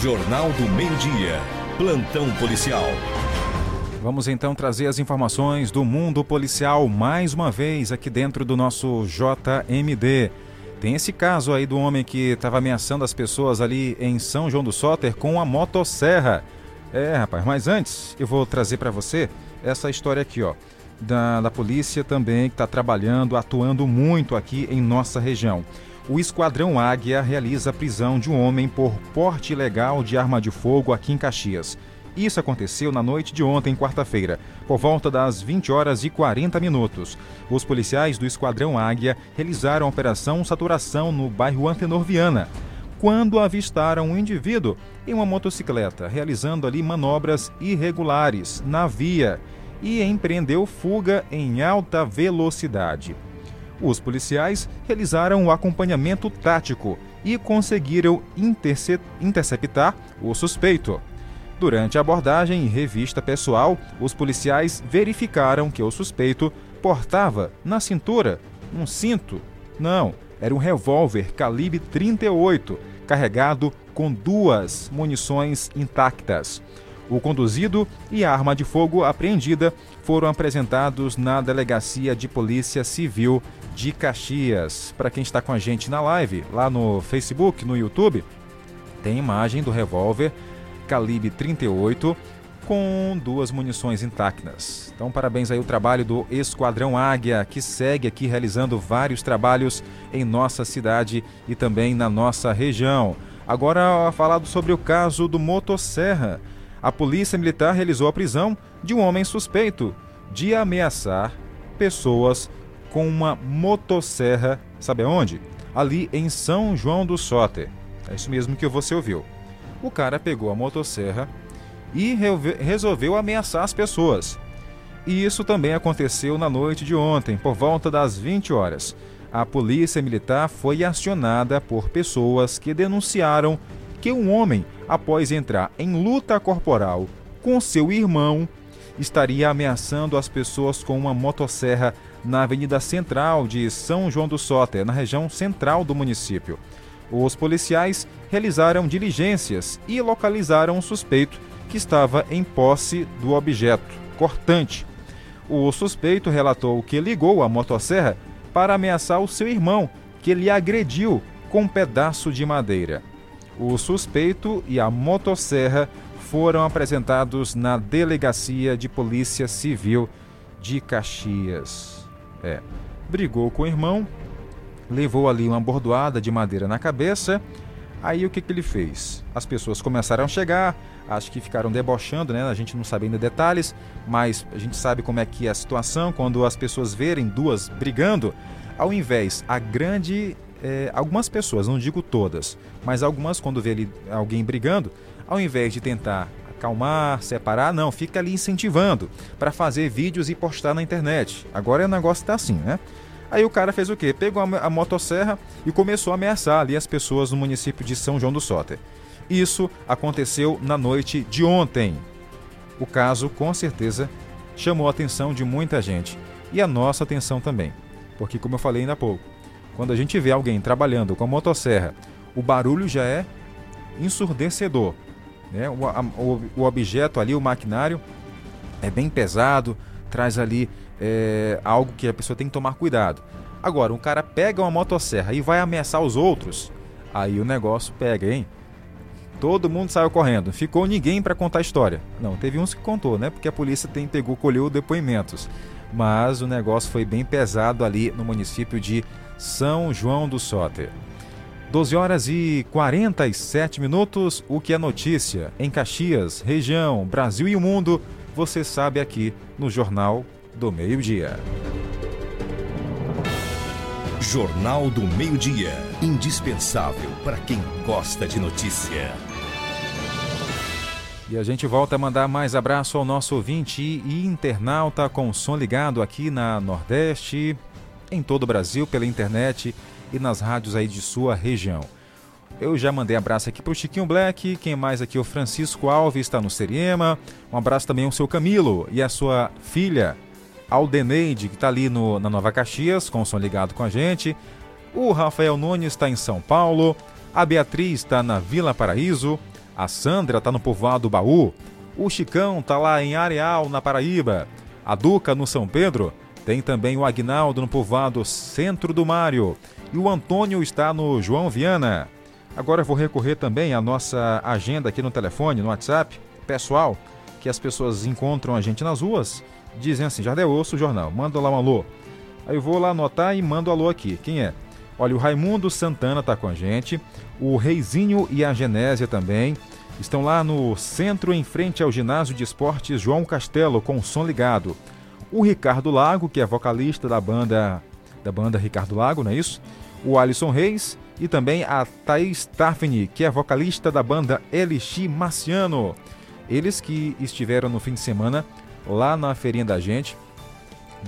Jornal do Meio-Dia. Plantão Policial. Vamos então trazer as informações do mundo policial mais uma vez aqui dentro do nosso JMD. Tem esse caso aí do homem que estava ameaçando as pessoas ali em São João do Soter com a motosserra. É, rapaz, mas antes eu vou trazer para você essa história aqui, ó da, da polícia também, que está trabalhando, atuando muito aqui em nossa região. O Esquadrão Águia realiza a prisão de um homem por porte ilegal de arma de fogo aqui em Caxias. Isso aconteceu na noite de ontem, quarta-feira, por volta das 20 horas e 40 minutos. Os policiais do Esquadrão Águia realizaram a operação Saturação no bairro Antenor Viana, quando avistaram um indivíduo em uma motocicleta realizando ali manobras irregulares na via e empreendeu fuga em alta velocidade. Os policiais realizaram o acompanhamento tático e conseguiram interceptar o suspeito. Durante a abordagem e revista pessoal, os policiais verificaram que o suspeito portava na cintura um cinto. Não, era um revólver calibre 38, carregado com duas munições intactas. O conduzido e a arma de fogo apreendida foram apresentados na Delegacia de Polícia Civil de Caxias. Para quem está com a gente na live, lá no Facebook, no YouTube, tem imagem do revólver calibre 38 com duas munições intactas. Então, parabéns aí o trabalho do Esquadrão Águia, que segue aqui realizando vários trabalhos em nossa cidade e também na nossa região. Agora, falado sobre o caso do Motosserra. A Polícia Militar realizou a prisão de um homem suspeito de ameaçar pessoas com uma motosserra, sabe aonde? Ali em São João do Soter. É isso mesmo que você ouviu. O cara pegou a motosserra e resolveu ameaçar as pessoas. E isso também aconteceu na noite de ontem, por volta das 20 horas. A polícia militar foi acionada por pessoas que denunciaram que um homem, após entrar em luta corporal com seu irmão, estaria ameaçando as pessoas com uma motosserra na Avenida Central de São João do Soter, na região central do município. Os policiais realizaram diligências e localizaram um suspeito que estava em posse do objeto cortante. O suspeito relatou que ligou a motosserra para ameaçar o seu irmão, que lhe agrediu com um pedaço de madeira. O suspeito e a motosserra foram apresentados na Delegacia de Polícia Civil de Caxias. É, brigou com o irmão, levou ali uma bordoada de madeira na cabeça. Aí o que, que ele fez? As pessoas começaram a chegar, acho que ficaram debochando, né? A gente não sabe ainda detalhes, mas a gente sabe como é que é a situação quando as pessoas verem duas brigando, ao invés a grande é, algumas pessoas, não digo todas, mas algumas quando vê ali alguém brigando, ao invés de tentar acalmar, separar, não, fica ali incentivando para fazer vídeos e postar na internet. Agora o negócio está assim, né? Aí o cara fez o quê? Pegou a, a motosserra e começou a ameaçar ali as pessoas no município de São João do Soter. Isso aconteceu na noite de ontem. O caso, com certeza, chamou a atenção de muita gente e a nossa atenção também, porque, como eu falei ainda há pouco, quando a gente vê alguém trabalhando com a motosserra, o barulho já é ensurdecedor. Né? O, a, o, o objeto ali, o maquinário, é bem pesado, traz ali é, algo que a pessoa tem que tomar cuidado. Agora, um cara pega uma motosserra e vai ameaçar os outros, aí o negócio pega, hein? Todo mundo saiu correndo. Ficou ninguém para contar a história. Não, teve uns que contou, né? Porque a polícia tem, pegou, colheu depoimentos. Mas o negócio foi bem pesado ali no município de São João do Soter. 12 horas e 47 minutos. O que é notícia em Caxias, região, Brasil e o mundo, você sabe aqui no Jornal do Meio-Dia. Jornal do Meio-Dia. Indispensável para quem gosta de notícia. E a gente volta a mandar mais abraço ao nosso ouvinte e internauta com som ligado aqui na Nordeste, em todo o Brasil, pela internet e nas rádios aí de sua região. Eu já mandei abraço aqui para o Chiquinho Black, quem mais aqui? O Francisco Alves está no Seriema. Um abraço também ao seu Camilo e a sua filha, Aldeneide, que está ali no, na Nova Caxias, com o som ligado com a gente. O Rafael Nunes está em São Paulo. A Beatriz está na Vila Paraíso. A Sandra está no povoado Baú. O Chicão está lá em Areal, na Paraíba. A Duca no São Pedro. Tem também o Agnaldo no povoado Centro do Mário. E o Antônio está no João Viana. Agora eu vou recorrer também à nossa agenda aqui no telefone, no WhatsApp, pessoal, que as pessoas encontram a gente nas ruas, dizem assim, já deu osso o jornal, manda lá um alô. Aí eu vou lá anotar e mando alô aqui. Quem é? Olha, o Raimundo Santana está com a gente, o Reizinho e a Genésia também. Estão lá no centro, em frente ao ginásio de esportes João Castelo, com o som ligado. O Ricardo Lago, que é vocalista da banda da banda Ricardo Lago, não é isso? O Alisson Reis e também a Thaís Taffini, que é vocalista da banda Elixir Marciano. Eles que estiveram no fim de semana lá na feirinha da gente,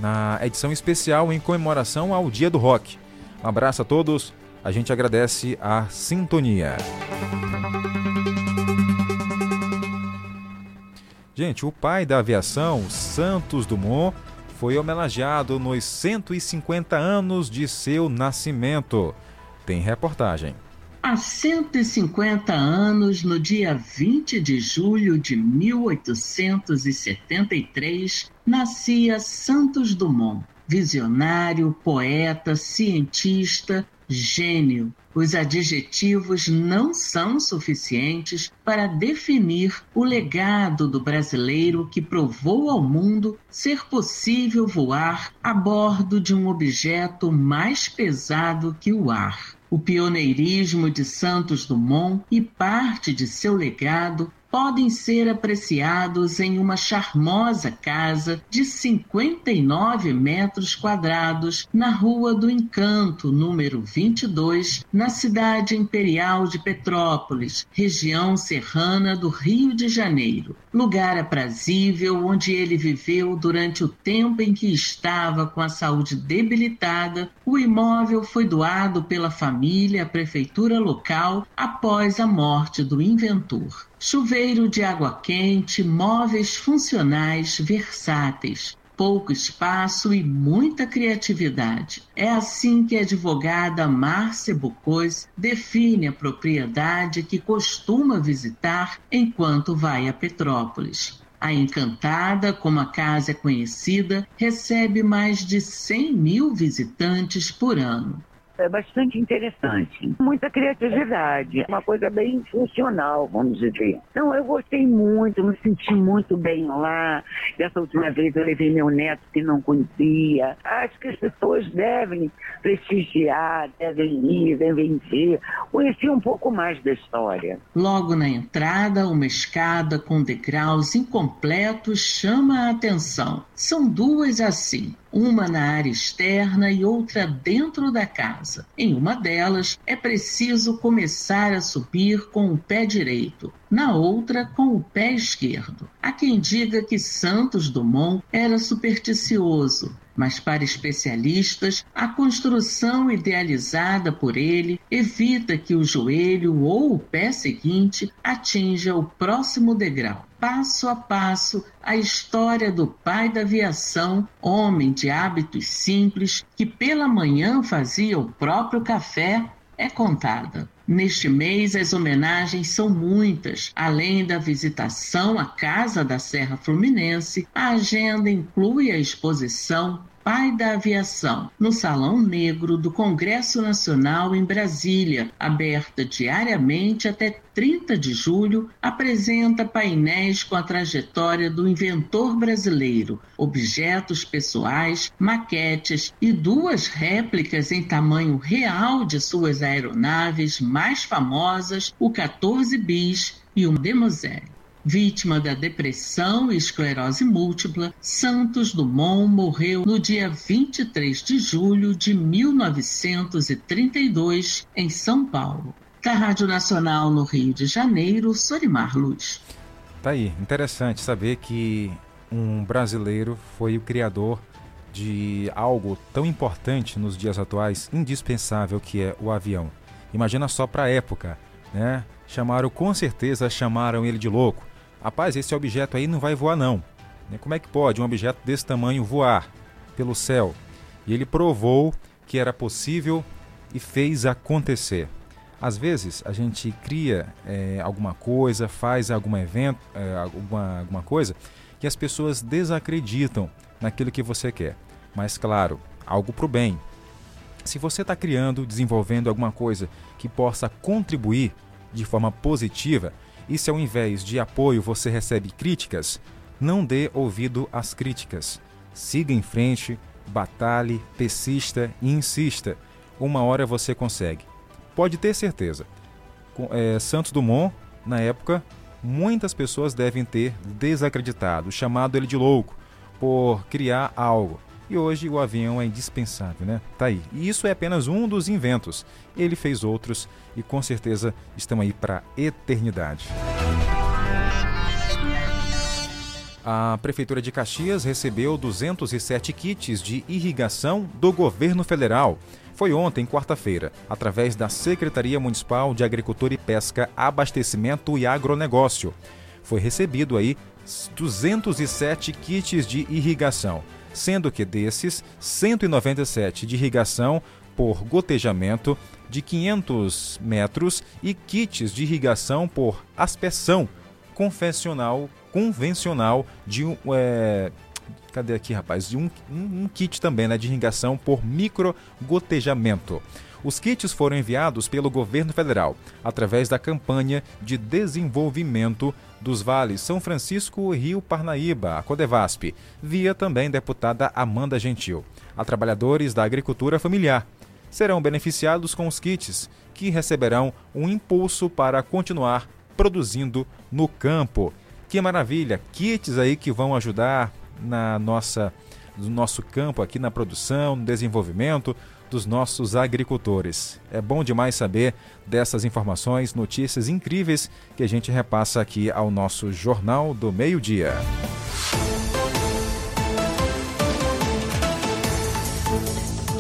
na edição especial em comemoração ao Dia do Rock. Um abraço a todos, a gente agradece a sintonia. Gente, o pai da aviação, Santos Dumont, foi homenageado nos 150 anos de seu nascimento. Tem reportagem. Há 150 anos, no dia 20 de julho de 1873, nascia Santos Dumont, visionário, poeta, cientista, gênio. Os adjetivos não são suficientes para definir o legado do brasileiro que provou ao mundo ser possível voar a bordo de um objeto mais pesado que o ar. O pioneirismo de Santos Dumont e parte de seu legado podem ser apreciados em uma charmosa casa de 59 metros quadrados na Rua do Encanto, número 22, na cidade imperial de Petrópolis, região serrana do Rio de Janeiro. Lugar aprazível onde ele viveu durante o tempo em que estava com a saúde debilitada, o imóvel foi doado pela família à prefeitura local após a morte do inventor chuveiro de água quente, móveis funcionais versáteis, pouco espaço e muita criatividade. É assim que a advogada Márcia Bucôs define a propriedade que costuma visitar enquanto vai a Petrópolis. A Encantada, como a casa é conhecida, recebe mais de 100 mil visitantes por ano é bastante interessante. Muita criatividade, uma coisa bem funcional, vamos dizer. Então, eu gostei muito, me senti muito bem lá. Dessa última vez eu levei meu neto que não conhecia. Acho que as pessoas devem prestigiar, devem ir, devem ver, conhecer um pouco mais da história. Logo na entrada, uma escada com degraus incompletos chama a atenção. São duas assim uma na área externa e outra dentro da casa. Em uma delas, é preciso começar a subir com o pé direito, na outra, com o pé esquerdo. Há quem diga que Santos Dumont era supersticioso, mas para especialistas, a construção idealizada por ele evita que o joelho ou o pé seguinte atinja o próximo degrau. Passo a passo a história do pai da aviação, homem de hábitos simples, que pela manhã fazia o próprio café, é contada. Neste mês, as homenagens são muitas. Além da visitação à Casa da Serra Fluminense, a agenda inclui a exposição pai da aviação, no Salão Negro do Congresso Nacional em Brasília, aberta diariamente até 30 de julho, apresenta painéis com a trajetória do inventor brasileiro, objetos pessoais, maquetes e duas réplicas em tamanho real de suas aeronaves mais famosas, o 14 bis e o Demoiselle. Vítima da depressão e esclerose múltipla, Santos Dumont morreu no dia 23 de julho de 1932 em São Paulo. Da Rádio Nacional no Rio de Janeiro, Sorimar Luz. Tá aí, interessante saber que um brasileiro foi o criador de algo tão importante nos dias atuais, indispensável que é o avião. Imagina só para a época, né? Chamaram com certeza chamaram ele de louco rapaz, esse objeto aí não vai voar não. Né, como é que pode um objeto desse tamanho voar pelo céu? E ele provou que era possível e fez acontecer. Às vezes a gente cria é, alguma coisa, faz algum evento, é, alguma, alguma coisa, que as pessoas desacreditam naquilo que você quer. Mas claro, algo para o bem. Se você está criando, desenvolvendo alguma coisa que possa contribuir de forma positiva, e se ao invés de apoio você recebe críticas, não dê ouvido às críticas. Siga em frente, batalhe, persista e insista. Uma hora você consegue. Pode ter certeza. É, Santos Dumont, na época, muitas pessoas devem ter desacreditado, chamado ele de louco, por criar algo. E hoje o avião é indispensável, né? Tá aí. E isso é apenas um dos inventos. Ele fez outros e com certeza estão aí para eternidade. A Prefeitura de Caxias recebeu 207 kits de irrigação do governo federal. Foi ontem, quarta-feira, através da Secretaria Municipal de Agricultura e Pesca, Abastecimento e Agronegócio. Foi recebido aí 207 kits de irrigação sendo que desses, 197 de irrigação por gotejamento de 500 metros e kits de irrigação por aspersão convencional, convencional de um. É, cadê aqui, rapaz? De um, um, um kit também né, de irrigação por microgotejamento. Os kits foram enviados pelo governo federal através da campanha de desenvolvimento dos vales São Francisco Rio Parnaíba, a Codevasp, via também deputada Amanda Gentil, a trabalhadores da agricultura familiar. Serão beneficiados com os kits, que receberão um impulso para continuar produzindo no campo. Que maravilha! Kits aí que vão ajudar na nossa no nosso campo aqui na produção, no desenvolvimento dos nossos agricultores. É bom demais saber dessas informações, notícias incríveis que a gente repassa aqui ao nosso Jornal do Meio-Dia.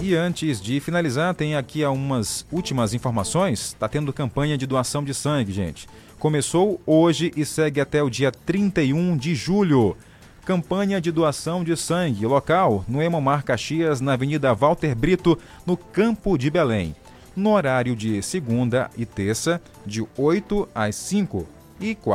E antes de finalizar, tem aqui algumas últimas informações. Está tendo campanha de doação de sangue, gente. Começou hoje e segue até o dia 31 de julho. Campanha de doação de sangue local no Emomar Caxias, na Avenida Walter Brito, no Campo de Belém. No horário de segunda e terça, de 8 às 5 e 4.